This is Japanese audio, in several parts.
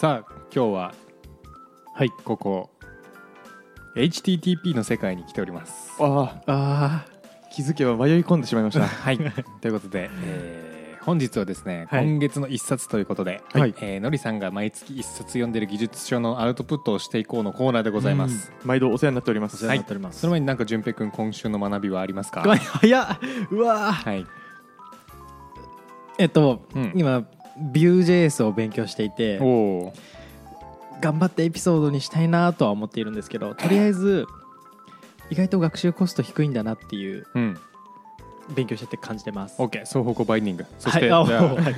さあ今日ははい。ここ HTTP の世界に来ております。あああ気づけば迷い込んでしまいました。はい。ということで、えー本日はですね、はい。今月の一冊ということで、はい。えーのりさんが毎月一冊読んでる技術書のアウトプットをしていこうのコーナーでございます、毎度お世話になっておりまおす。世話になっております、その前になんか淳平君今週の学びはありますか？早っうわーはい、えっと、うん。今 Vue.js を勉強していて頑張ってエピソードにしたいなとは思っているんですけどとりあえず意外と学習コスト低いんだなっていううん。勉強してて感じてます。OK 双方向バインディング。そして、は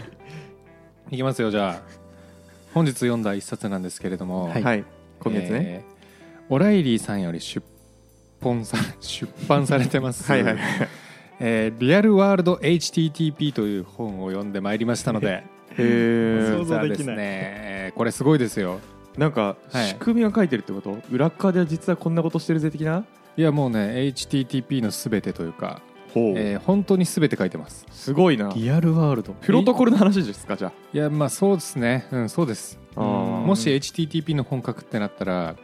い。い。いきますよじゃあ。本日読んだ一冊なんですけれども、はい。はい。今月ね、えーオライリーさんより出版さ 出版されてます。はいはいえーリアルワールド HTTP という本を読んでまいりましたので 想像できない。ねえーこれすごいですよ。なんかはい。仕組みが書いてるってこと、裏っ側では実はこんなことしてるぜ的な？いやもうね HTTP のすべてというか、ほえー本当にすべて書いてます。すごいな。リアルワールド。プロトコルの話ですかじゃいやまあそうですね。うんそうです。もし HTTP の本書くってなったら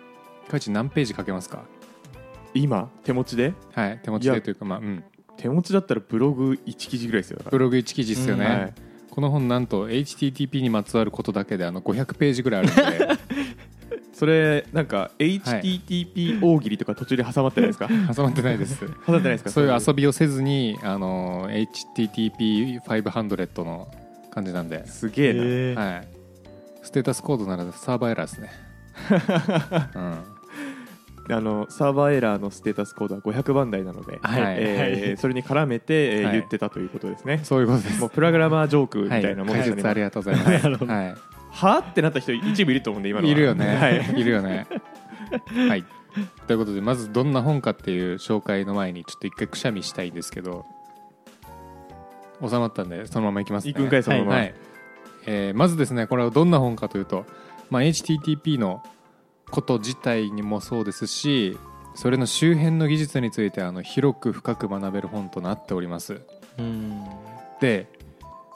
かいち何ページ書けますか？今？手持ちで？はい手持ちでというかまあうん。手持ちだったらブログ1記事ぐらいですよブログ1記事ですよね、はいこの本なんと HTTP にまつわることだけであの500ページぐらいあるんで。それなんか HTTP 大喜利とか途中で挟まってないですか？挟まってないです。挟まってないですか？そういう遊びをせずにあの HTTP500 の感じなんで、すげえな、えーはい、ステータスコードならサーバーエラーですね、うん、あのサーバーエラーのステータスコードは500番台なので、はい。はい。えーそれに絡めて、えーはい。言ってたということですね、そういうことです。もうプログラマージョークみたはいいなものですよね、ありがとうございます、なるほど。ははあってなった人一部いると思うんで今のい、は。いるよね、はい。い、るよね。はい。ということでまずどんな本かっていう紹介の前にちょっと一回くしゃみしたいんですけど収まったんでそのままいきますね。行くんかいそのまま、はい。えーまずですねこれはどんな本かというと、まあ、HTTP のこと自体にもそうですしそれの周辺の技術についてあの広く深く学べる本となっております。うん。で、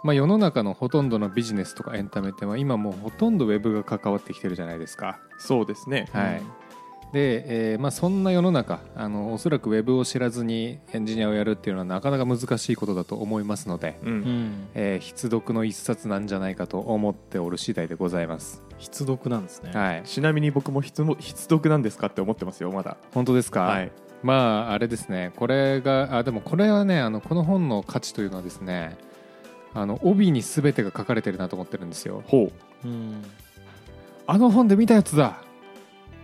まあ、世の中のほとんどのビジネスとかエンタメってまあ今もうほとんどウェブが関わってきてるじゃないですか。そうですね、はいで、えーまあ、そんな世の中あのおそらくウェブを知らずにエンジニアをやるっていうのはなかなか難しいことだと思いますので、うん。うん。えー必読の一冊なんじゃないかと思っておる次第でございます、必読なんですね。はい、ちなみに僕も必も必読なんですかって思ってますよまだ。本当ですか、はい。まああれですね。これがあでもこれはねあのこの本の価値というのはですねあの帯に全てが書かれてるなと思ってるんですよ。ほうん。あの本で見たやつだ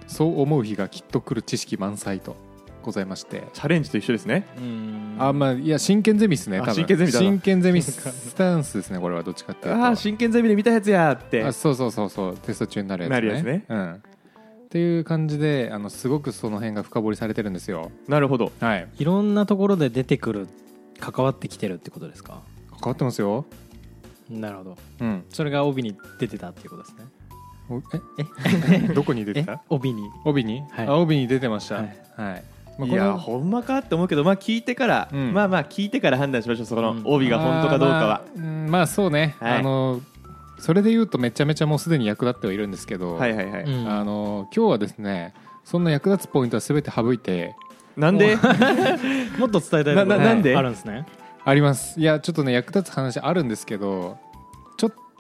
そう思う日がきっと来る知識満載とございましてチャレンジと一緒ですね。うん。あまあいや真剣ゼミですねあ多分。真剣ゼミ真剣ゼミスタンスですねこれはどっちかっていうと。ああ真剣ゼミで見たやつやって。あそうそうそうそうテスト中になるやつね。なるやつね。うん、っていう感じであのすごくその辺が深掘りされてるんですよ。なるほど。はい。いろんなところで出てくる関わってきてるってことですか？関わってますよ。なるほど。うん。それが帯に出てたっていうことですねおえ？どこに出てえ？た帯に。帯に、はい。あ帯に出てました。ははい。い、まあいやほんまかって思うけどまあ聞いてから、うん。まあまあ聞いてから判断しましょうそこのうん。帯が本当かどうかは、あーまあうんまあそうね、はい。あのそれで言うとめちゃめちゃもうすでに役立ってはいるんですけど、はいはいはい、うん。あの今日はですねそんな役立つポイントは全て省いてなんで？もっと伝えたいなななんで？あるんですね。あります。いやちょっとね役立つ話あるんですけど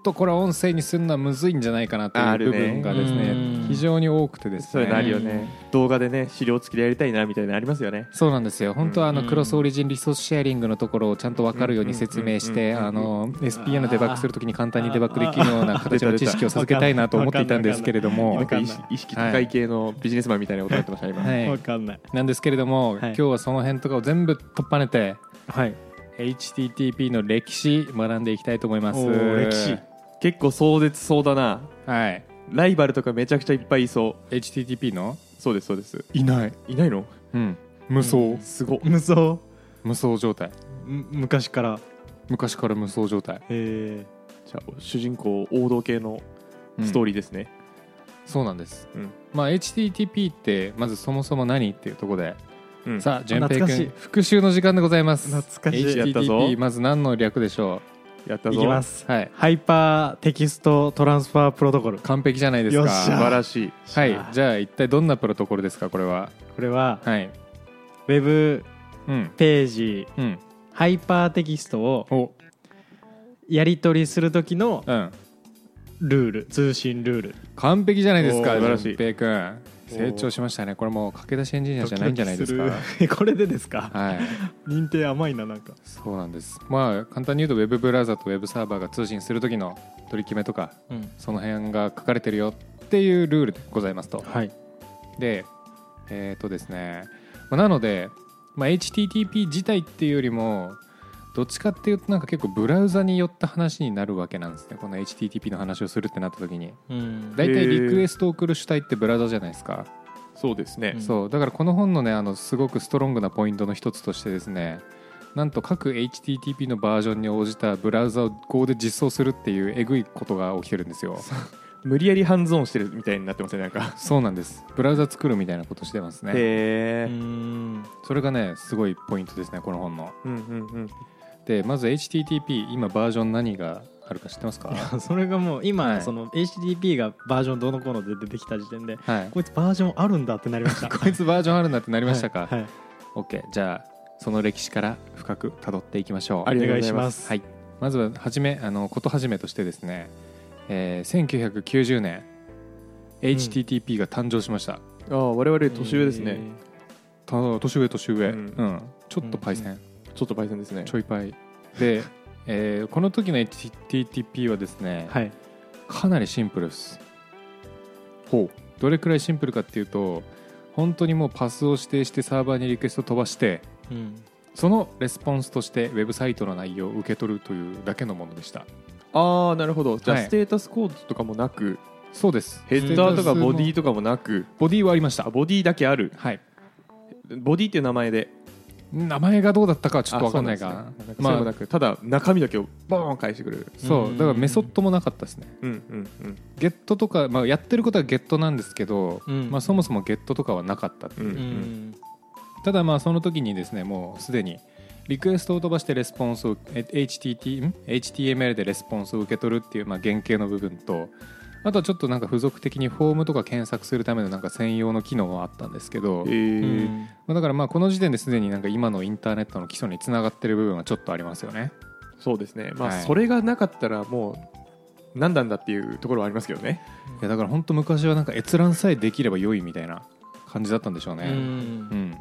とこれは音声にするのはむずいんじゃないかなという部分がですねうん。非常に多くてですね。ね、動画でね資料付きでやりたいなみたいなのありますよね。そうなんですよ。本当はあのうんクロスオリジンリソースシェアリングのところをちゃんと分かるように説明してうん。うん。うんあの SPA のデバッグするときに簡単にデバッグできるような形の知識を授けたいなと思っていたんですけれども。なんか意識意識高い系のビジネスマンみたいなことやってました今、はい。わかんない。なんですけれども、はい今日はその辺とかを全部取っぱねてはい。HTTP の歴史学んでいきたいと思います。歴史結構壮絶そうだな。はい。ライバルとかめちゃくちゃいっぱいいそ HTTP の？うそうですそうです。いない、いないの？うん、無双、すご。っ無双。無双状態。む昔から。昔から無双状態、えじゃあ主人公王道系のストーリー、ですね、そうなんです、うんまあ HTTP ってまずそもそも何っていうところで、うん。さあ順平懐かしい。君復習の時間でございます。懐かしい。やったぞ。HTTP まず何の略でしょやったぞ。いきます。はい。 Hypertext Transfer Protocol。完璧じゃないですか。よっしゃ。素晴らしい。はい。じゃあ一体どんなプロトコルですかこれは？これははい。ウェブうん。ページうん。ハイパーテキストをお。やり取りする時のうん。ルール通信ルール。完璧じゃないですかおー素晴らしい。淳平君成長しましたね。これもう駆け出しエンジニアじゃないんじゃないですか。これでですか？はい。認定甘いななんか。そうなんです。まあ簡単に言うとウェブブラウザとウェブサーバーが通信する時の取り決めとかうん。その辺が書かれてるよっていうルールでございますと。はい。でえっ、とですね。まあなので、まあ、HTTP 自体っていうよりもどっちかっていうとなんか結構ブラウザによった話になるわけなんですね。この HTTP の話をするってなった時に。うん。大体へー。リクエストを送る主体ってブラウザじゃないですか、そうですね。うん。そう。だからこの本のねあのすごくストロングなポイントの一つとしてですねなんと各 HTTP のバージョンに応じたブラウザを Go で実装するっていうえぐいことが起きてるんですよ。無理やりハンズオンしてるみたいになってますねなんか。そうなんです。ブラウザ作るみたいなことしてますね。うへえん。それがねすごいポイントですねこの本の。うんうんうんでまず HTTP 今バージョン何があるか知ってますか？それがもう今、はい。その HTTP がバージョンどうのこうので出てきた時点ではい。こいつバージョンあるんだってなりました。こいつバージョンあるんだってなりましたか、はい。はい。OK じゃあその歴史から深く辿っていきましょう。ありがとうお願いします。すはい、まずははじめあのことはじめとしてですね、えー1990年 HTTP が誕生しました、ああ我々年上ですね、た年上年上、ううん。んちょっとパイセン、ちょっとパイセンですね。ちょいパイ。で、えーこの時の HTTP はですね、はい。かなりシンプルです。ほう。どれくらいシンプルかっていうと本当にもうパスを指定してサーバーにリクエスト飛ばしてうん。そのレスポンスとしてウェブサイトの内容を受け取るというだけのものでした。ああなるほど。じゃあはい。ステータスコードとかもなく、そうです。ヘッダーとかボディととかもなくボディはありました。あボディだけある。はい。ボディっていう名前で名前がどうだったかはちょっと分かんないが。ね。まあただ中身だけをボーン返してくる。そううん。だからメソッドもなかったですね。うんうんうん。ゲットとか、まあ、やってることはゲットなんですけど、うん。まあ、そもそもゲットとかはなかったっていう。うんうん。ただまあその時にですねもうすでにリクエストを飛ばしてレスポンスをえ HTT ん？HTML でレスポンスを受け取るっていうまあ原型の部分とあとはちょっとなんか付属的にフォームとか検索するためのなんか専用の機能はあったんですけど、えうーん。まあだからまあこの時点ですでになんか今のインターネットの基礎につながってる部分はちょっとありますよね。そうですね。まあ、はい。それがなかったらもう何なんだっていうところはありますけどね。いやだから本当昔はなんか閲覧さえできれば良いみたいな感じだったんでしょうね。うん。うん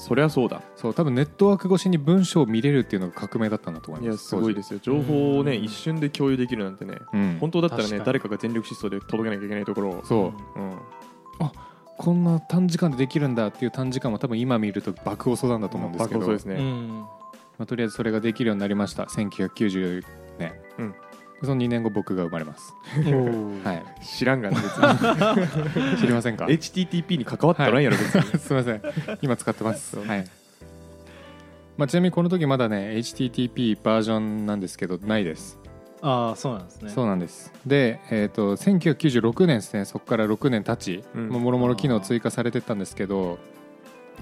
そりゃそうだ。そう多分ネットワーク越しに文章を見れるっていうのが革命だったんだと思います。いやすごいですよ。情報をねうん。一瞬で共有できるなんてねうん。本当だったらね誰かが全力疾走で届けなきゃいけないところを。そう。うん。こんな短時間でできるんだっていう短時間は多分今見ると爆遅なんだと思うんですけど、爆そうですね、うん。まあ、とりあえずそれができるようになりました。1990年、うんその2年後僕が生まれます、はい、知らんがな別に。知りませんか？HTTP に関わってないやろ別に、すみません。今使ってます、はい。まあ、ちなみにこの時まだね HTTP バージョンなんですけどないです。ああそうなんですね。そうなんです。で、えー、と1996年ですね。そこから6年経ち、もろもろ機能追加されてったんですけど、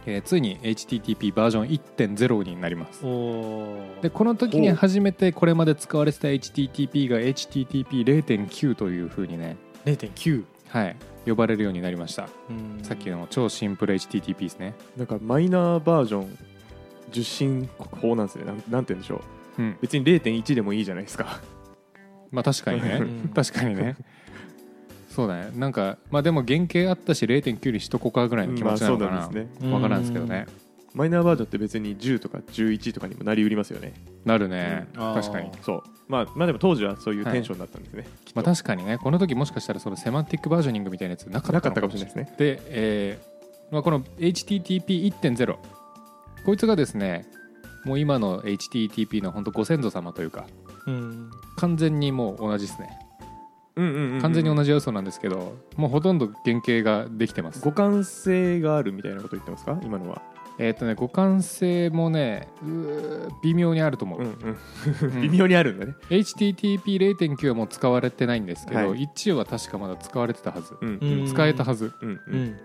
えーついに HTTP バージョン1.0になります。でこの時に初めてこれまで使われてた HTTP が HTTP0.9 というふうにね、0.9はい、呼ばれるようになりました、うん。さっきの超シンプル HTTP ですね、なんかマイナーバージョン受信法なんですね。なんなんて言うんでしょう。うん。別に0.1でもいいじゃないですか。まあ確かにね。うん。確かにねそうだね。なんかまあでも原型あったし0.9にしとこうかぐらいの気持ちなのかな、まあそうなんですね。分からんですけどね。マイナーバージョンって別に10とか11とかにもなりうりますよね。なるね、うん。確かに。そう。まあまあでも当時はそういうテンションだったんですね、きっと。まあ、確かにねこの時もしかしたらそのセマンティックバージョニングみたいなやつなかったかったかもしれないですね。で、えーまあ、この HTTP1.0 こいつがですねもう今の HTTP の本当ご先祖様というかうん。完全にもう同じですね完全に同じ要素なんですけどもうほとんど原型ができてます。互換性があるみたいなこと言ってますか？今のは。えっ、とね互換性もね微妙にあると思う、うんうん。うん。微妙にあるんだね。HTTP0.9 はもう使われてないんですけど、はい。1は確かまだ使われてたはず、うん。うん。使えたはず。うんううんん。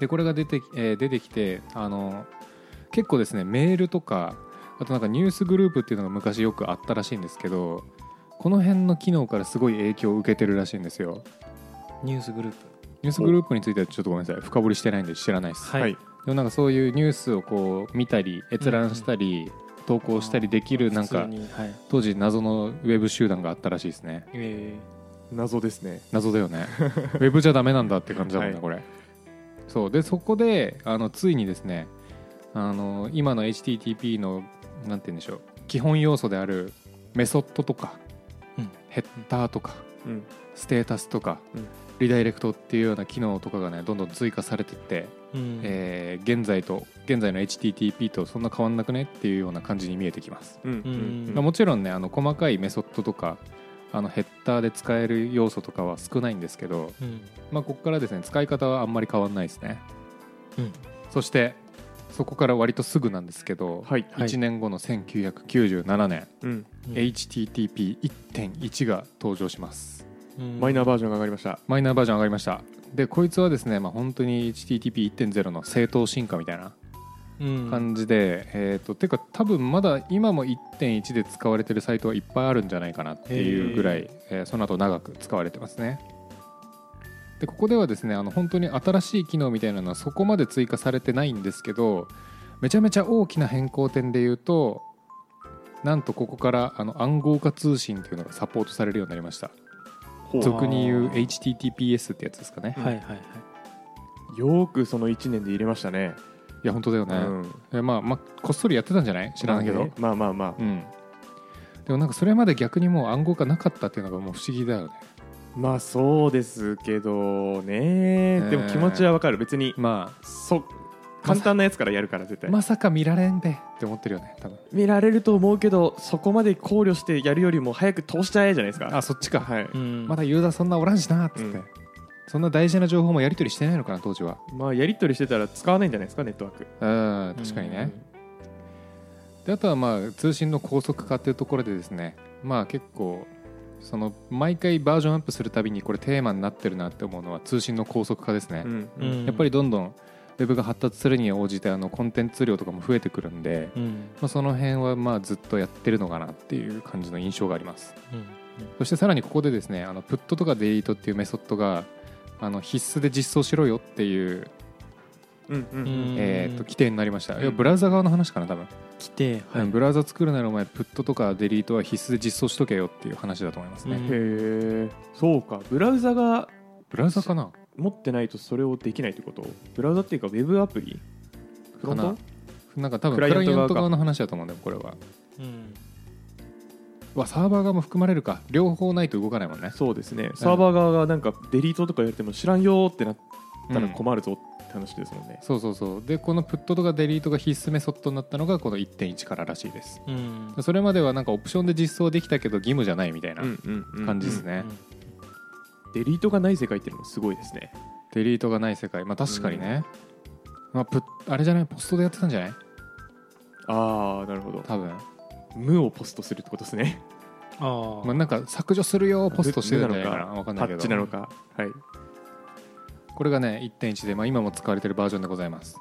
でこれが出て,、えー出てきてあの結構ですねメールとかあとなんかニュースグループっていうのが昔よくあったらしいんですけどこの辺の機能からすごい影響を受けてるらしいんですよ。ニュースグループ。ニュースグループについてはちょっとごめんなさい。深掘りしてないんで知らないです、はい。はい。でもなんかそういうニュースをこう見たり閲覧したり、投稿したりできるなんかはい。当時謎のウェブ集団があったらしいですね。え謎ですね。謎だよね。ウェブじゃダメなんだって感じだもんね、はい。これそう。でそこであのついにですねあの今の HTTP のなんて言うんでしょう基本要素であるメソッドとか、うんヘッダーとかうん。ステータスとか、うん。リダイレクトっていうような機能とかがねどんどん追加されてって、ーうん。えー現在と現在の HTTP とそんな変わんなくねっていうような感じに見えてきます、うん。うん。まあ、もちろんねあの細かいメソッドとかあのヘッダーで使える要素とかは少ないんですけど、うん。まあ、ここからですね使い方はあんまり変わんないですね。うん。そしてそこから割とすぐなんですけど、はいはい。1年後の1997年、うん。うん HTTP1.1 が登場します。うん。マイナーバージョンが上がりました。マイナーバージョン上がりました。でこいつはですね、まあ、本当に HTTP1.0 の正当進化みたいなうん。感じで、えー、とてか多分まだ今も1.1で使われてるサイトはいっぱいあるんじゃないかなっていうぐらい、えーその後長く使われてますねでここではですねあの本当に新しい機能みたいなのはそこまで追加されてないんですけどめちゃめちゃ大きな変更点で言うとなんとここからあの暗号化通信っていうのがサポートされるようになりました。俗に言う HTTPS ってやつですかね、はいはいはい。よーくその1年で入れましたね。いや本当だよね、うん。えまあまあこっそりやってたんじゃない？知らないけど、まあまあまあ。うん。でもなんかそれまで逆にもう暗号化なかったっていうのがもう不思議だよねまあそうですけどね。でも気持ちはわかる。別にまそ簡単なやつからやるから絶対。あまさか見られんべ。って思ってるよね多分。見られると思うけどそこまで考慮してやるよりも早く通しちゃえじゃないですか。あそっちか、はい。うん。まだユーザーそんなおらんしなっつって、うん。そんな大事な情報もやり取りしてないのかな当時は。まあやり取りしてたら使わないんじゃないですかネットワーク。うん確かにね、であとはまあ通信の高速化っていうところでですね。まあ結構その毎回バージョンアップするたびにこれテーマになってるなって思うのは通信の高速化ですね、うんううん。んやっぱりどんどんウェブが発達するに応じてあのコンテンツ量とかも増えてくるんで、うん。まあ、その辺はまあずっとやってるのかなっていう感じの印象があります。うん。そしてさらにここでですねあのプットとかデリートっていうメソッドがあの必須で実装しろよっていう、うんうんうんえー、と規定になりました、うん。いやブラウザ側の話かな多分、来てはい。ブラウザ作るならお前プットとかデリートは必須で実装しとけよっていう話だと思いますね、うん。へえそうか。ブラウザがブラウザかな？持ってないとそれをできないってこと？ブラウザっていうかウェブアプリ？フロンかト？ななんか多分クラクライアント側の話だと思うんだよこれは。うん。うわサーバー側も含まれるか。両方ないと動かないもんね。そうですね。サーバー側がなんかデリートとか言われても知らんよーってなったらうん。困るぞって話ですもんね、そうそうそう。でこのプットとかデリートが必須メソッドになったのがこの1.1かららしいです。うん。それまではなんかオプションで実装できたけど義務じゃないみたいなうんうんうん。感じですね、デリートがない世界っていうのもすごいですね。デリートがない世界。まあ確かにね、まあ、プあれじゃない？ポストでやってたんじゃない？ああなるほど。多分、無をポストするってことですね。あまあ、なんか削除するよポストしてるんじゃないか分かんないけど。タッチなのか。はいこれがね1.1で、まあ、今も使われてるバージョンでございます。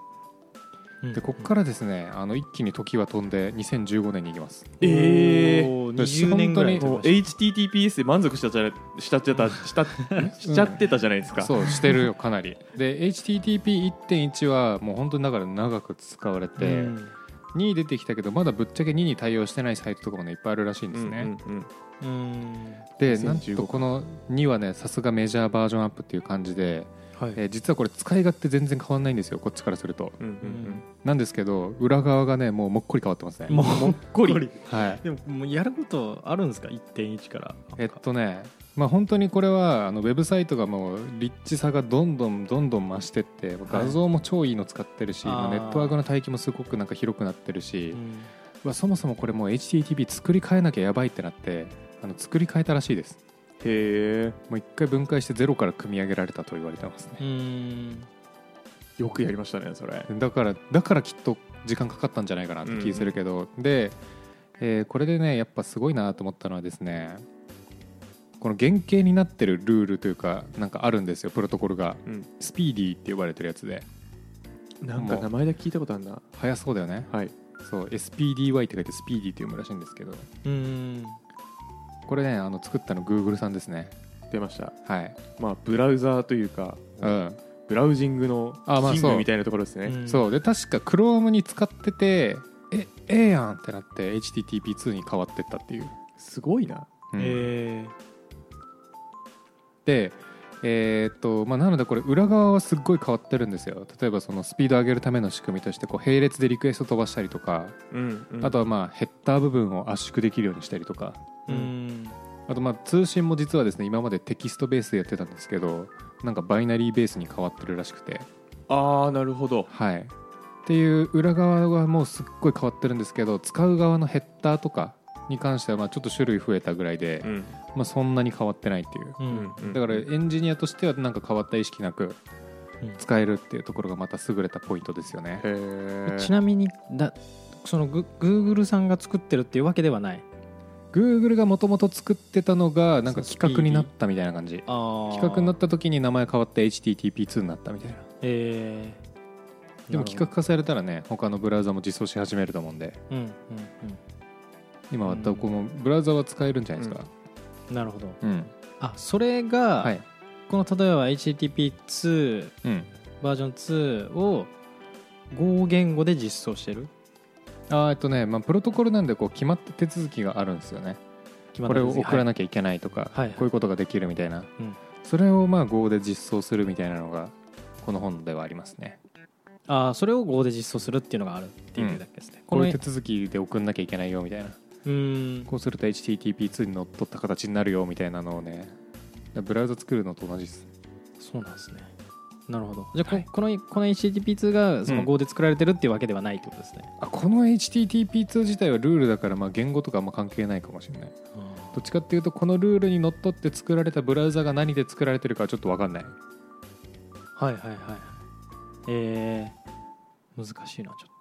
あでここからですねあの一気に時は飛んで2015年に行きます。えー。おー20年ぐらい本もう HTTPS で満足したじゃしたっちゃったしたしちゃ ってたじゃないですか、そうしてるよかなり。で HTTP1.1 はもう本当にだから長く使われて、うん。2出てきたけどまだぶっちゃけ2に対応してないサイトとかもねいっぱいあるらしいんですね、うんうんうん。で2015なんとこの2はねさすがメジャーバージョンアップっていう感じで、はい。えー実はこれ使い勝手全然変わんないんですよこっちからすると。うんうんなんですけど裏側がねもうもっこり変わってますね。もっこり。はい。でももうやることあるんですか？1.1から。えっとねまあ本当にこれはあのウェブサイトがもうリッチさがどんどんどんどん増してって画像も超いいの使ってるし、あー。まあネットワークの帯域もすごくなんか広くなってるし、うん。まあそもそもこれもう HTTP 作り変えなきゃやばいってなってあの作り変えたらしいですへえもう一回分解してゼロから組み上げられたと言われてますね。うん。よくやりましたねそれ。だからだからきっと時間かかったんじゃないかなって気するけど、で、えーこれでねやっぱすごいなと思ったのはですねこの原型になってるルールというかなんかあるんですよプロトコルが。うん。スピーディーって呼ばれてるやつで。なんか名前だけ聞いたことあるな。速そうだよね。はい。そう SPDY って書いてスピーディーって読むらしいんですけど。うんこれねあの作ったの Google さんですね。出ました。はい。まあブラウザーというかうん。ブラウジングのあまあそう。キングみたいなところですね、うん。そう。で確か Chrome に使っててえええやんってなって HTTP2 に変わってったっていう、すごいな。うん。えでえーっとまあ、なのでこれ裏側はすっごい変わってるんですよ。例えばそのスピード上げるための仕組みとしてこう並列でリクエスト飛ばしたりとか、うん、うん。あとはまあヘッダー部分を圧縮できるようにしたりとか。ーうんあとまあ通信も実はですね今までテキストベースでやってたんですけどなんかバイナリーベースに変わってるらしくて。ああなるほど。はい。っていう裏側はもうすっごい変わってるんですけど使う側のヘッダーとかに関してはまあちょっと種類増えたぐらいで、うん。まあ、そんなに変わってないっていう。うん。うんだからエンジニアとしてはなんか変わった意識なくうん。使えるっていうところがまた優れたポイントですよね。ちなみにだそのグ Google さんが作ってるっていうわけではない Google がもともと作ってたのがなんか企画になったみたいな感じ。あ企画になっった時に名前変わって HTTP2 になったみたいな。えー。でも企画化されたらね他のブラウザも実装し始めると思うんで。うんうん今またこのブラウザは使えるんじゃないですか。うん。なるほど。うん、あそれが、はい。この例えば HTTP2 うん。バージョン2を5言語で実装してるあーえっとね、まあ、プロトコルなんでこう決まった手続きがあるんですよね。これを送らなきゃいけないとか、はい。こういうことができるみたいな、うん。それをまあ Go で実装するみたいなのがこの本ではありますね。あーそれを Go で実装するっていうのがあるっていうだけですね、こういうこ手続きで送んなきゃいけないよみたいな。のうん。こうすると HTTP2 にのっとった形になるよみたいなのをねブラウザ作るのと同じです。そうなんですねなるほど。じゃあこ,、はい。このこの HTTP2 がそのうん。Go で作られてるっていうわけではないってことですね、あこの HTTP2 自体はルールだからまあ言語とかあんま関係ないかもしれない。どっちかっていうとこのルールにのっとって作られたブラウザが何で作られてるかはちょっと分かんない。はいはいはい。えー、難しいなちょっ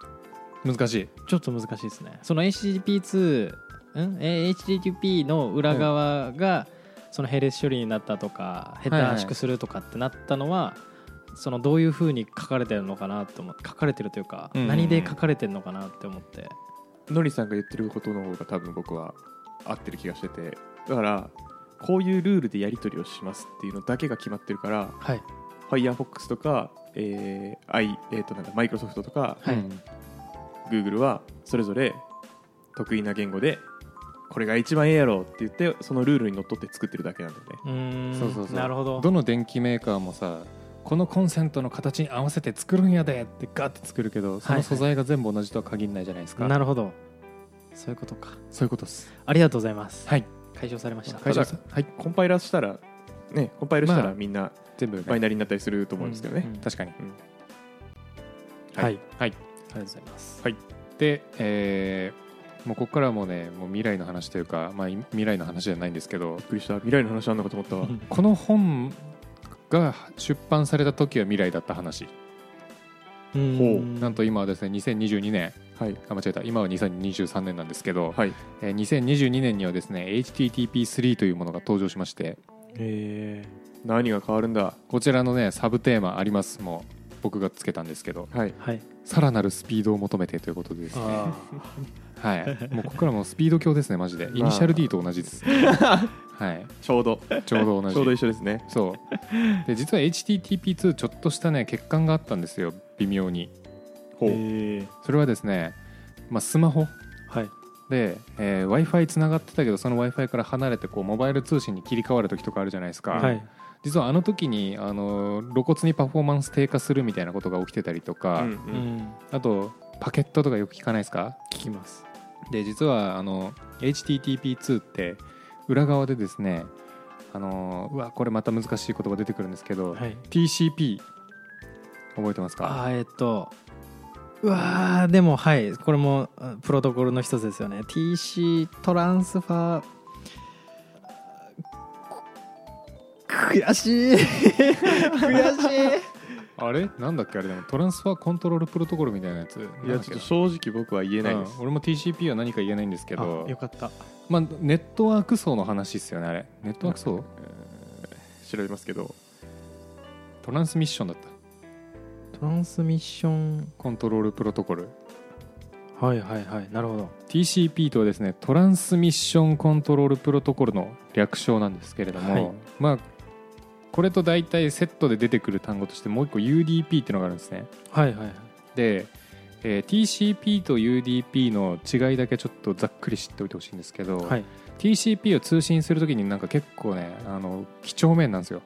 難しい。とちょっと難しいですね。その HTTP2 ん？えー HTTP の裏側がその並列処理になったとかヘッダー圧縮するとかってなったのは、そのどういうふうに書かれてるのかなと思って書かれてるというか、うん。うんうん何で書かれてるのかなって思って。のりさんが言ってることの方が多分僕は合ってる気がしてて。だからこういうルールでやり取りをしますっていうのだけが決まってるからはい。Firefox とか、えー I えー、となんだマイクロソフトとかはい。うん。Google はそれぞれ得意な言語でこれが一番ええやろって言ってそのルールにのっとって作ってるだけなんだよね。うーん。そうそうそう。なるほど。どの電機メーカーもさこのコンセントの形に合わせて作るんやでってガッて作るけどその素材が全部同じとは限らないじゃないですか、なるほど。そういうことか。そういうことです。ありがとうございます。はい。解消されました。はい。コンパイラーしたらねコンパイルしたまあらみんな全部、ね、バイナリーになったりすると思うんですけどね、うん確かに。はい、はい。あはい。りがとうございます。で、えーもうここからもうねもう未来の話というか、まあ、い未来の話じゃないんですけどびっくりした。未来の話あんのかと思ったわ。この本が出版された時は未来だった話。うーん。なんと今はですね2022年はい。あ間違えた。今は2023年なんですけど、はい。えー2022年にはですね HTTP3 というものが登場しまして。へ何が変わるんだ？こちらのねサブテーマありますもう僕がつけたんですけど。はい。ーはい。さらなるスピードを求めてということでですね。あはい。もうここからもうスピード強ですねマジで。イニシャル D と同じです はい。ちょうど。ちょうど同じ。ちょうど一緒ですね。そう。で実は HTTP2 ちょっとしたね欠陥があったんですよ。微妙に。ほう、それはですね、まあ、スマホ。はい。で、え w i f i つながってたけどその w i f i から離れてこうモバイル通信に切り替わる時とかあるじゃないですか、はい。実はあの時にあの露骨にパフォーマンス低下するみたいなことが起きてたりとか、うんううん。んあとパケットとかよく聞かないですか？聞きます。で実はあの HTTP2 って裏側でですねあのうわ。これまた難しい言葉出てくるんですけど、はい。TCP 覚えてますか？あーえっとうわーでもはい。これもあプロトコルの一つですよね。TC トランスファー悔しい。悔しいあれ？なんだっけ？あれでもトランスファーコントロールプロトコルみたいなやつ。いやちょっと正直僕は言えないです、うん。俺も TCP は何か言えないんですけど。あよかった。まあ、ネットワーク層の話ですよねあれ。ネットワーク層？調べますけど。トランスミッションだった。トランスミッション。コントロールプロトコル。はいはいはい。なるほど。TCP とはですねトランスミッションコントロールプロトコルの略称なんですけれども、はい。まあこれと大体セットで出てくる単語としてもう一個 UDP っていうのがあるんですね。はいはいはい。で、えー TCP と UDP の違いだけちょっとざっくり知っておいてほしいんですけど、はい。TCP を通信するときになんか結構ねあの几帳面なんですよ。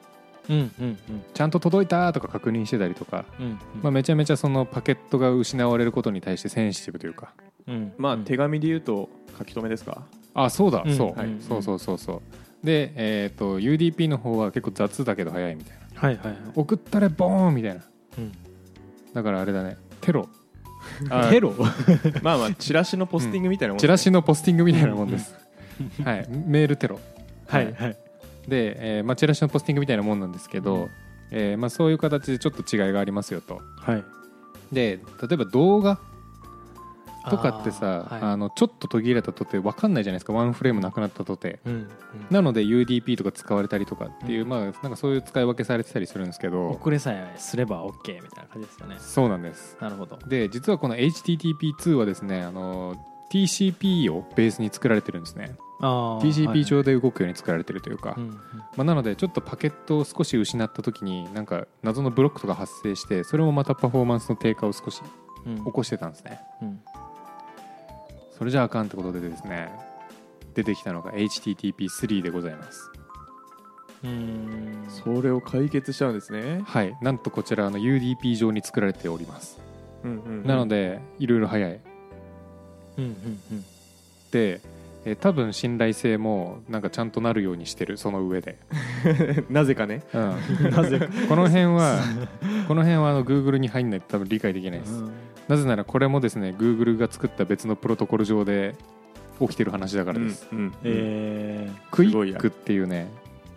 うんうんうん。ちゃんと届いたとか確認してたりとか、うん。まあ、めちゃめちゃそのパケットが失われることに対してセンシティブというか。うん。まあうん。手紙で言うと書き留めですか？あそうだ、うん。そう、はい。そうそうそうそうで、えー、と UDP の方は結構雑だけど早いみたいな。はいはいはい。送ったらボーンみたいな。うん。だからあれだね。テロ。あテロ？まあまあチラシのポスティングみたいなもんチラシのポスティングみたいなもんです、はい、メールテロ。はいはい。で、えーまあ、チラシのポスティングみたいなもんなんですけど、えーまあ、そういう形でちょっと違いがありますよと。はい。で例えば動画とかってさあ、はい。のちょっと途切れたとて分かんないじゃないですか。ワンフレームなくなったとて。うんうん。なので UDP とか使われたりとかっていう、うん。まあなんかそういう使い分けされてたりするんですけど。遅れさえすれば OK みたいな感じですよね。そうなんです。なるほど。で実はこの HTTP2 はですねあの TCP をベースに作られてるんですね。TCP 上で動くように作られてるというか、うんうん。まあ、なのでちょっとパケットを少し失った時になんか謎のブロックとか発生してそれもまたパフォーマンスの低下を少しうん。起こしてたんですね。うんそれじゃあかんってことでですね出てきたのが HTTP3 でございます。うーん。それを解決しちゃうんですね。はい。なんとこちらあの UDP 上に作られております、うんうんうん。なのでいろいろ早い。うんうんうん。で、えー多分信頼性もなんかちゃんとなるようにしてる。その上で、なぜかね。うん、なぜか。この辺はこの辺はあの Google に入んないと多分理解できないです、なぜならこれもですね Google が作った別のプロトコル上で起きてる話だからです、うんうん。えクイックっていうね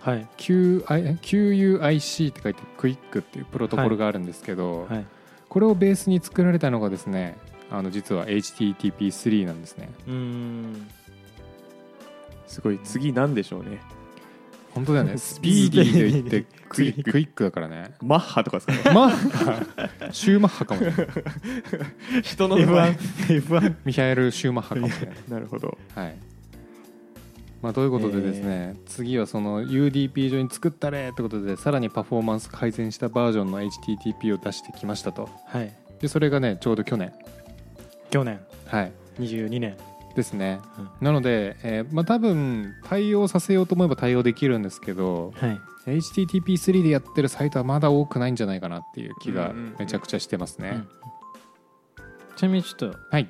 ーはい。QUIC って書いてクイックっていうプロトコルがあるんですけど、はい。これをベースに作られたのがですねあの実は HTTP3 なんですね。うーん。すごい。次なんでしょうね本当だよね。スピーディーで言ってクイクイックだからね。マッハとかですか？ねマッハ。シューマッハかもしれない人の名前。F1 ミハエル・シューマッハかもしれないなるほど。はい。まあ、ということでですね、次はその UDP 上に作ったれってことでさらにパフォーマンス改善したバージョンの HTTP を出してきましたと。はい。でそれがねちょうど去年。去年。はい。22年ですね、なので、えーまあ、多分対応させようと思えば対応できるんですけどはい。HTTP3 でやってるサイトはまだ多くないんじゃないかなっていう気がうんうんうんめちゃくちゃしてますね、うんちなみにちょっとはい。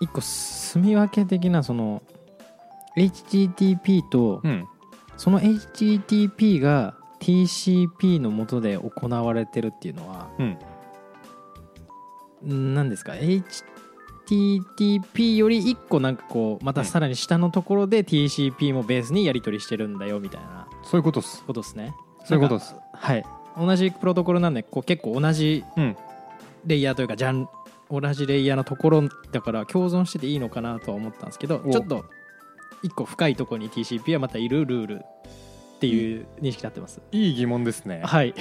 一個住み分け的なその HTTP とうん。その HTTP が TCP の下で行われてるっていうのはうん。何ですか？HTTP より一個なんかこうまたさらに下のところで TCP もベースにやり取りしてるんだよみたいな。そういうことっす。ことですね。そういうことです。はい。同じプロトコルなんでこう結構同じうん。レイヤーというかジャン同じレイヤーのところだから共存してていいのかなとは思ったんですけどお。ちょっと一個深いところに TCP はまたいるルールっていう認識になってます。いい疑問ですね。はい。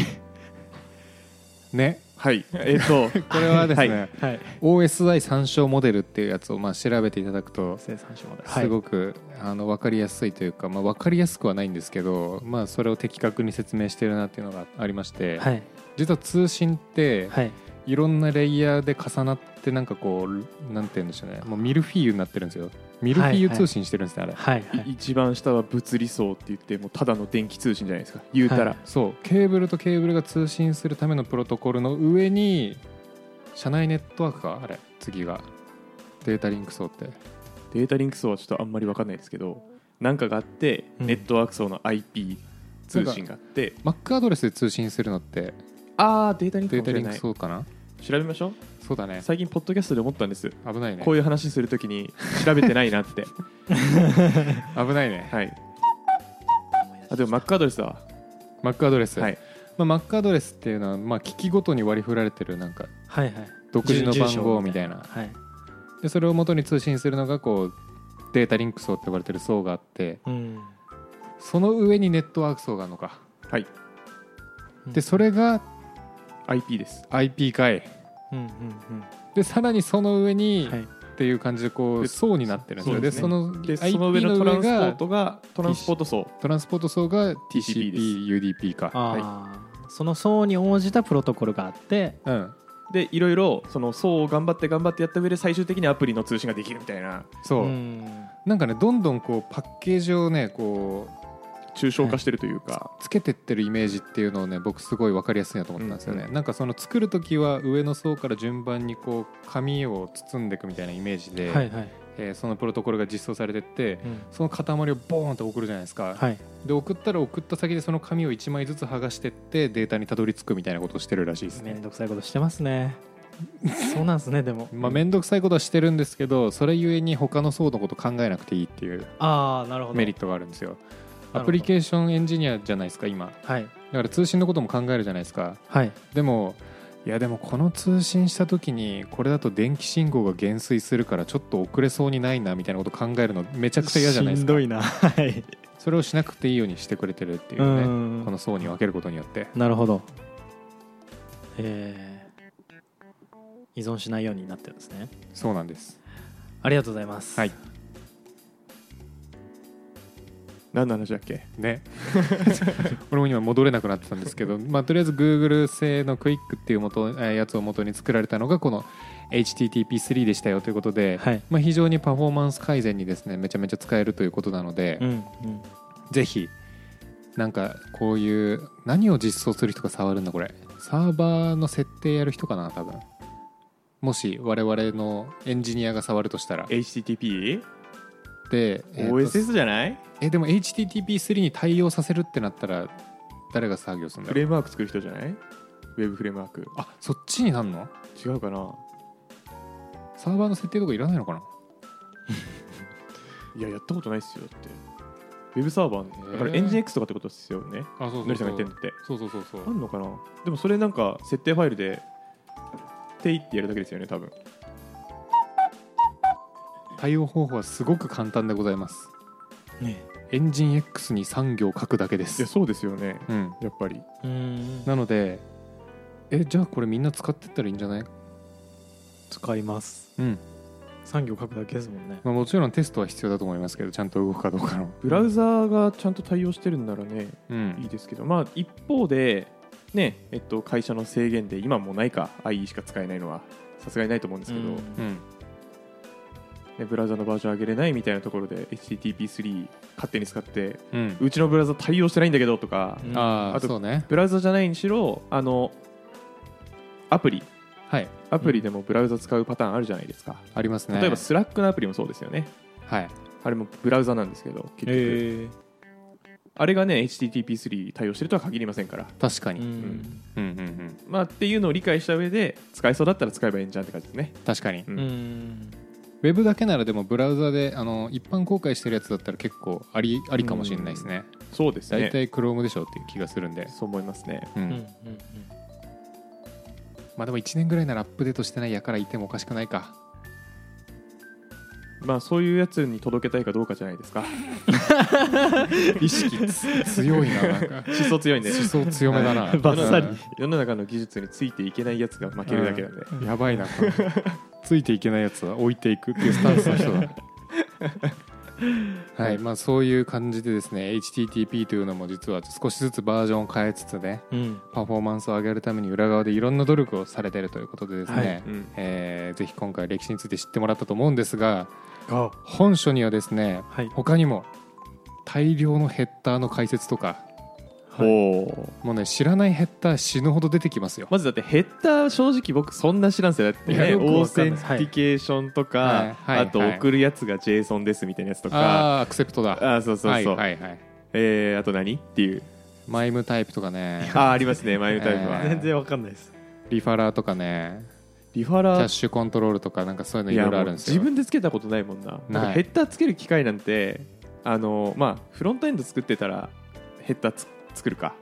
ねはい。えっと これはですね、はい。OSI 参照モデルっていうやつをまあ調べていただくとすごく、あの分かりやすいというか、まあ、分かりやすくはないんですけど、まあ、それを的確に説明してるなっていうのがありまして、はい。実は通信ってはいいろんなレイヤーで重なってなんかこうなんて言うんでしょうね。もうミルフィーユになってるんですよ。ミルフィーユ通信してるんですね、あれ。はいはい。一番下は物理層って言ってもうただの電気通信じゃないですか。言うたら、はい。そう。ケーブルとケーブルが通信するためのプロトコルの上に社内ネットワークかあれ。次が。データリンク層って。データリンク層はちょっとあんまり分かんないですけどなんかがあって、うん。ネットワーク層の IP 通信があって。Mac アドレスで通信するのってああデータリンク層かな？調べましょう。そうだね。最近ポッドキャストで思ったんです。危ないね。こういう話するときに調べてないなって。危ないね。はい。あでも Mac アドレスだ。わ Mac アドレス、はい。まあ、Mac アドレスっていうのは、まあ、機器ごとに割り振られてるなんかはいはい。独自の住番号みたいな。はい。でそれを元に通信するのがこうデータリンク層って呼ばれてる層があってうん。その上にネットワーク層があるのか。はい。でそれが IP です。IP かい。うんうんでさらにその上にうんはい。っていう感じでこうで層になってるんですよ。ですね。でそのでその上のトランスポーがトがトランスポート層トランスポート層が TCPUDP か。あー。その層に応じたプロトコルがあってうん。でいろいろその層を頑張って頑張ってやった上で最終的にアプリの通信ができるみたいな。そう、ん。なんかねどんどんこうパッケージをねこう抽象化してるというか、つけてってるイメージっていうのをね僕すごい分かりやすいなと思ったんですよね、うんなんかその作る時は上の層から順番にこう紙を包んでいくみたいなイメージで、はいはい、えーそのプロトコルが実装されてってうん。その塊をボーンと送るじゃないですか、はい、で送ったら送った先でその紙を1枚ずつ剥がしてってデータにたどり着くみたいなことをしてるらしいですね。めんどくさいことしてますね。そうなんですねでも、まあ面倒くさいことはしてるんですけどそれゆえに他の層のこと考えなくていいっていうああなるほど。メリットがあるんですよアプリケーションエンジニアじゃないですか今。はい。だから通信のことも考えるじゃないですか。はい。でもいやでもこの通信した時にこれだと電気信号が減衰するからちょっと遅れそうにないなみたいなこと考えるのめちゃくちゃ嫌じゃないですか。しんどいな。はい。それをしなくていいようにしてくれてるっていううねんこの層に分けることによって。なるほど。えー依存しないようになってるんですね。そうなんです。ありがとうございます。はい何の話だっけ？ね。俺も今戻れなくなってたんですけど、まあ、とりあえず Google 製のクイックっていう元えーやつを元に作られたのがこの HTTP3 でしたよということで、はい。まあ、非常にパフォーマンス改善にですねめちゃめちゃ使えるということなので、うんうん。ぜひなんかこういう何を実装する人が触るんだこれ？サーバーの設定やる人かな多分。もし我々のエンジニアが触るとしたら。HTTP?OSS、で、えーとじゃない？えでも HTTP3 に対応させるってなったら誰が作業するんだフレームワーク作る人じゃない？ウェブフレームワーク。あそっちになんの？違うかな？サーバーの設定とかいらないのかな？いややったことないっすよだって。ウェブサーバーへー。だからエンジン X とかってことですよね。あそうのりさんが言ってんのって。そうそうそうそう。あんのかな？でもそれなんか設定ファイルでていってやるだけですよね多分対応方法はすごく簡単でございます。ね。エンジン X に産業を書くだけでいやす、そうですよね。うん、やっぱり。うん。なのでえじゃあこれみんな使ってったらいいんじゃない？使います。うん。産業書くだけですもんね。まあ、もちろんテストは必要だと思いますけどちゃんと動くかどうかの。ブラウザーがちゃんと対応してるんならねうん。いいですけど。まあ一方でねえっと会社の制限で今もうないか。IE しか使えないのはさすがにないと思うんですけど、うん。うんね、ブラウザのバージョン上げれないみたいなところで HTTP3 勝手に使ってうん。うちのブラウザ対応してないんだけどとか、うん。あああとそうね。ブラウザじゃないにしろあのアプリ。はい。アプリでもブラウザ使うパターンあるじゃないですか、ありますね。例えばスラックのアプリもそうですよね。はい。あれもブラウザなんですけど結局、えあれがね HTTP3 対応してるとは限りませんから。確かに、うん。うん。うんうんまあっていうのを理解した上で使えそうだったら使えばいいんじゃんって感じですね。確かに、ううんんウェブだけならでもブラウザであの一般公開してるやつだったら結構ありありかもしれないですね。そうですね。大体 Chrome でしょっていう気がするんで、そう思いますね。うん。うんうんまあでも1年ぐらいならアップデートしてないやからいてもおかしくないかまあそういうやつに届けたいかどうかじゃないですか。意識つ強いななんか。思想強いんで。思想強めだな。はいバッサリ。世の中の技術についていけないやつが負けるだけなんで、うん。やばいなついていけないやつは置いていくっていうスタンスの人だ。はいまあそういう感じでですね HTTP というのも実は少しずつバージョンを変えつつねうん。パフォーマンスを上げるために裏側でいろんな努力をされているということでですね、はい。うんえーぜひ今回歴史について知ってもらったと思うんですがあ本書にはですねはい。他にも大量のヘッダーの解説とかほうもうね知らないヘッダー死ぬほど出てきますよ。まずだってヘッダー正直僕そんな知らんすよ。だってね Authentication とか、はい。はい。あとはい送るやつが JSON ですみたいなやつとか、ああ Accept だ。あそうそうそう、はいはいはい。えーあと何っていう。 MIME type とかね。あありますね MIME type は、えー。全然わかんないです。リファラーとかねリファラーキャッシュコントロールとかなんかそういうのいろいろあるんですよ。自分でつけたことないもんな。なんかヘッダーつける機械なんてあのまあフロントエンド作ってたらヘッダーつ作るか。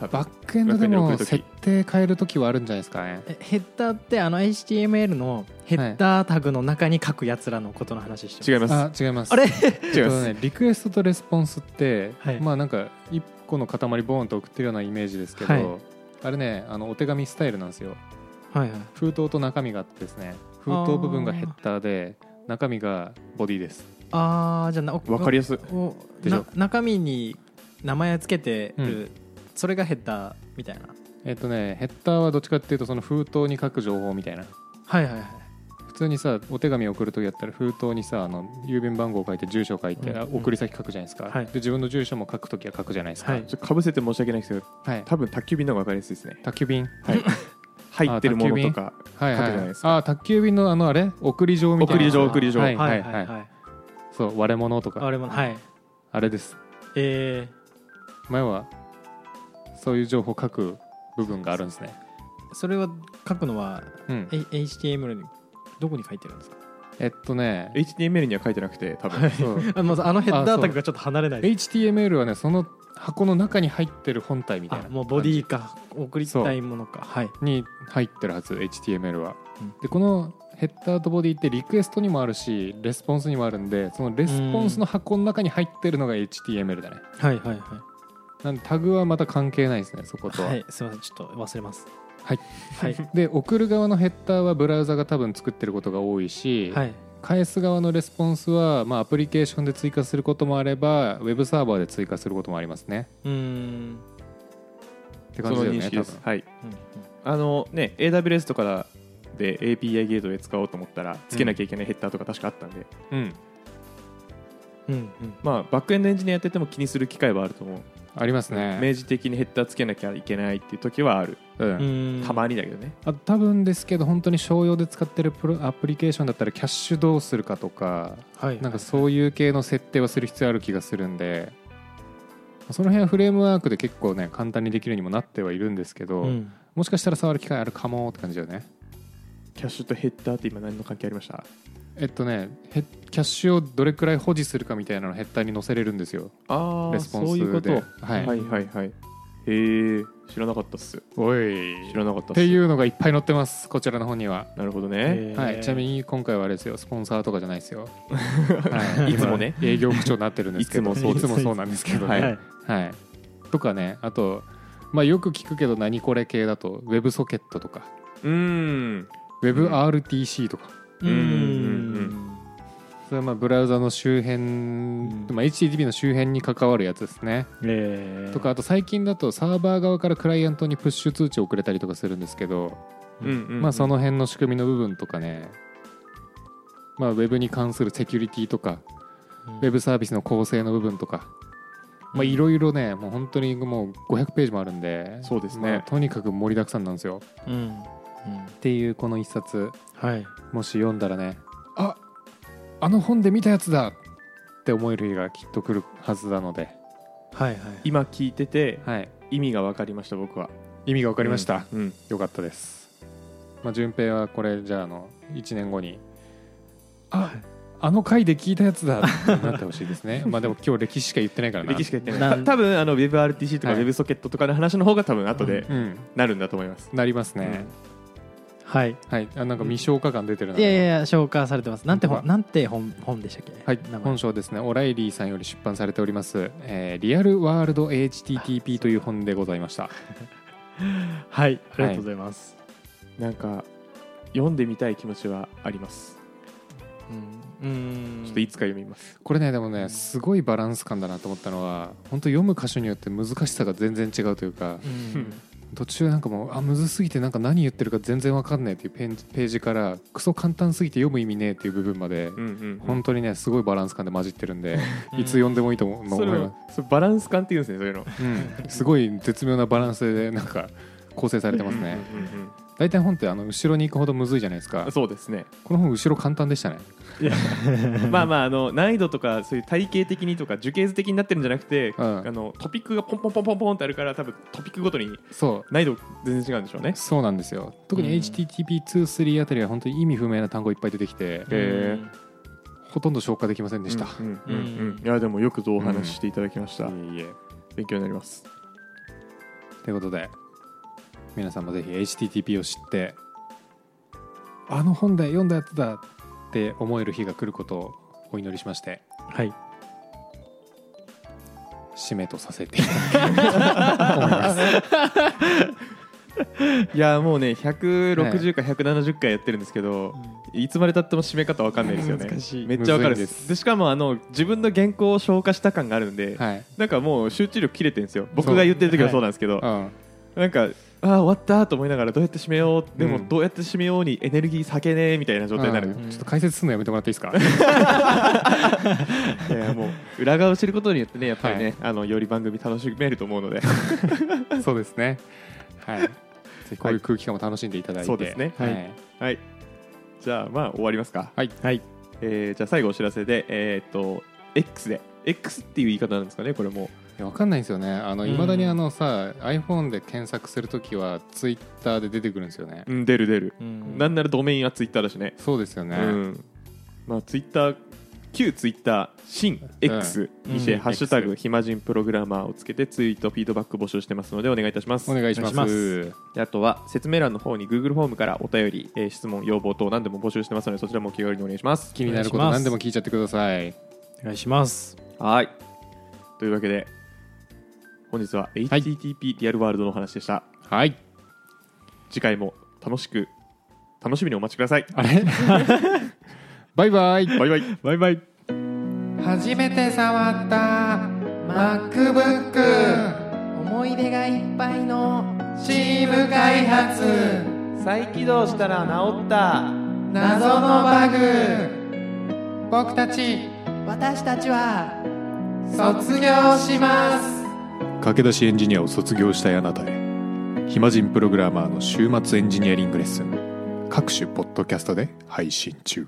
バックエンドでも設定変えるときはあるんじゃないですかね。えヘッダーってあの HTML のヘッダータグの中に書くやつらのことの話して違います。あ違います。あれ？違います、えっとね、リクエストとレスポンスって、はい。まあなんか一個の塊ボーンと送ってるようなイメージですけど、はい。あれねあのお手紙スタイルなんですよはいはい。封筒と中身があってですね封筒部分がヘッダーで中身がボディです。ああじゃあなわかりやすい。おでしょ。な中身に名前つけてる、うん。それがヘッダーみたいな。えっとねヘッダーはどっちかっていうとその封筒に書く情報みたいな。はいはいはい。普通にさお手紙送る時だったら封筒にさあの郵便番号書いて住所書いて、うんうん送り先書くじゃないですか、はい。で自分の住所も書く時は書くじゃないですか。はい。ちょっとかぶせて申し訳ないですけどはい。多分宅急便の方が分かりやすいですね。宅急便。はい 入ってるものとかはいはい書くじゃないですか。あ宅急便のあのあれ？送り状みたいな。送り状送り状。はいははい。いはいそう割れ物とか。あれもはい。あれです。え前はそういう情報書く部分があるんですね。ー、それは書くのはうん。HTML にどこに書いてるんですか？えっとね。HTML には書いてなくて多分。あのヘッダータグがちょっと離れない HTML はねその箱の中に入ってる本体みたいなあもうボディか送りたいものか。はい。に入ってるはず HTML は、うん。でこのヘッダーとボディってリクエストにもあるしレスポンスにもあるんでそのレスポンスの箱の中に入ってるのが HTML だね。はいはいはい。なんでタグはまた関係ないですねそことは、はいすみませんちょっと忘れます。はい。はい。で送る側のヘッダーはブラウザが多分作ってることが多いし、はい返す側のレスポンスは、まあ、アプリケーションで追加することもあればウェブサーバーで追加することもありますね。うーん。ってその感じだよね認識です。多分。はい。うんあのね AWS とかで API ゲートで使おうと思ったらつけなきゃいけないヘッダーとか確かあったんで、うん。うんうん。まあバックエンドエンジニアやってても気にする機会はあると思う、ありますね。明示的にヘッダーつけなきゃいけないっていう時はある、うん。うん。たまにだけどね。あ多分ですけど本当に商用で使ってるプロアプリケーションだったらキャッシュどうするかとかはい。なんかそういう系の設定はする必要ある気がするんでその辺はフレームワークで結構ね簡単にできるようにもなってはいるんですけど、うん。もしかしたら触る機会あるかもって感じだよね。キャッシュとヘッダーって今何の関係ありました？えっとねヘキャッシュをどれくらい保持するかみたいなのをヘッダーに載せれるんですよ。あレスポンスで。そういうこと。はい、はいはいはい。へえ知らなかったっす。おい。知らなかったっす。っていうのがいっぱい載ってますこちらの本には、なるほどね、えーはい、ちなみに今回はあれですよスポンサーとかじゃないですよ、はい。つもね。今営業口調になってるんですけど。いつもそうです。いつもそうなんですけどね、はい。はい、とかねあと、まあ、よく聞くけど何これ系だと WebSocket とか。うーん。WebRTC とか、うんうん。それはまあブラウザの周辺、まあ、HTTP の周辺に関わるやつですね、えーとかあと最近だとサーバー側からクライアントにプッシュ通知を送れたりとかするん。ですけど、うん。うん。うん。まあ、その辺の仕組みの部分とかね、まあ、ウェブに関するセキュリティとかうん。ウェブサービスの構成の部分とか、いろいろねもう本当にもう500ページもあるん。でそうですねまあとにかく盛りだくさん。なん。ですようん。っていうこの一冊はい。もし読んだらねああの本で見たやつだって思える日がきっと来るはずなので、はいはい。今聞いててはい、意味が分かりました僕は。意味が分かりました、うん、うん。よかったです、まあ、順平はこれじゃああの1年後にああの回で聞いたやつだってなってほしいですね。まあでも今日歴史しか言ってないからな。歴史しか言ってない。た多分あの WebRTC とかはい。WebSocket とかの話の方が多分後でうん。なるんだと思います、なりますね、はい。はい。あなんか未消化感出てるな。いやいやいや消化されてます。なんて本なんて本本でしたっけ？はい。本書ですね。オライリーさんより出版されております、えーリアルワールド HTTP という本でございました。はい。ありがとうございます。なんか読んでみたい気持ちはあります。うん。うん。ちょっといつか読みます、これねでもねすごいバランス感だなと思ったのは本当読む箇所によって難しさが全然違うというか。うん途中なんかもうあむずすぎてなんか何言ってるか全然わかんねえっていうページからクソ簡単すぎて読む意味ねえっていう部分までうんうん本当にねすごいバランス感で混じってるんでうんいつ読んでもいいと思いまをそれバランス感っていうんですねそういうの。す、うん、すごい絶妙なバランスでなんか構成されてますね。うんうんうん大体本ってあの後ろに行くほどむずいじゃないですか。うんそうですね。この本後ろ簡単でしたね。まあまああの難易度とかそういう体系的にとか樹形図的になってるんじゃなくて、うん。あのトピックがポンポンポンポンポンってあるから多分トピックごとにそ難易度全然違うんでしょうね。うそうなんですよ。特にうん。HTTP23 あたりは本当に意味不明な単語いっぱい出てきてへほとんど消化できませんでした、うんうんうん。うんいやでもよくぞお話ししていただきました、いえいえ。勉強になります。ということで皆さんもぜひ HTTP を知ってあの本で読んだやつだって思える日が来ることをお祈りしましてはい。締めとさせています。いやもうね160か170回やってるんですけど、いつまでたっても締め方わかんないですよね。めっちゃわかるです。す。でしかもあの自分の原稿を消化した感があるんで、はい。なんかもう集中力切れてるんですよ。僕が言ってる時はそうなんですけど、うんなんかあー終わったと思いながらどうやって締めようでもうん。どうやって締めようにエネルギー避けねえみたいな状態になる、うん。ちょっと解説するのやめてもらっていいですか？いやもう裏側を知ることによってねやっぱりね、あのより番組楽しめると思うので。そうですね。はい。ぜひこういう空気感も楽しんでいただいて、そうですね。はい。はい。じゃあまあ終わりますか。はい。はい。えーじゃあ最後お知らせでえーっと X で。X っていう言い方なんですかねこれも。いやわかんないんですよね。あのうん。いまだにあのさ iPhone で検索するときは Twitter で出てくるんですよね。うん出る出る、うん。なんならドメインはツイッターだしね。そうですよね、うん。まあツイッター旧ツイッター新 X にして、うん。ハッシュタグ暇人プログラマーをつけてツイートフィードバック募集してますのでお願いいたします。お願いします。あとは説明欄の方に Google フォームからお便り、えー質問要望等何でも募集してますのでそちらもお気軽にお願いします。気になること何でも聞いちゃってください。お願いします。はい。というわけで本日は HTTP リアルワールドのお話でした、はい。次回も楽しく楽しみにお待ちください。あれ？バイバイ。バイバイ。バイバイ。初めて触った MacBook 思い出がいっぱいのチーム開発。再起動したら治った。謎のバグ。僕たち私たちは卒業します駆け出しエンジニアを卒業したいあなたへ。暇人プログラマーの週末エンジニアリングレッスン。各種ポッドキャストで配信中。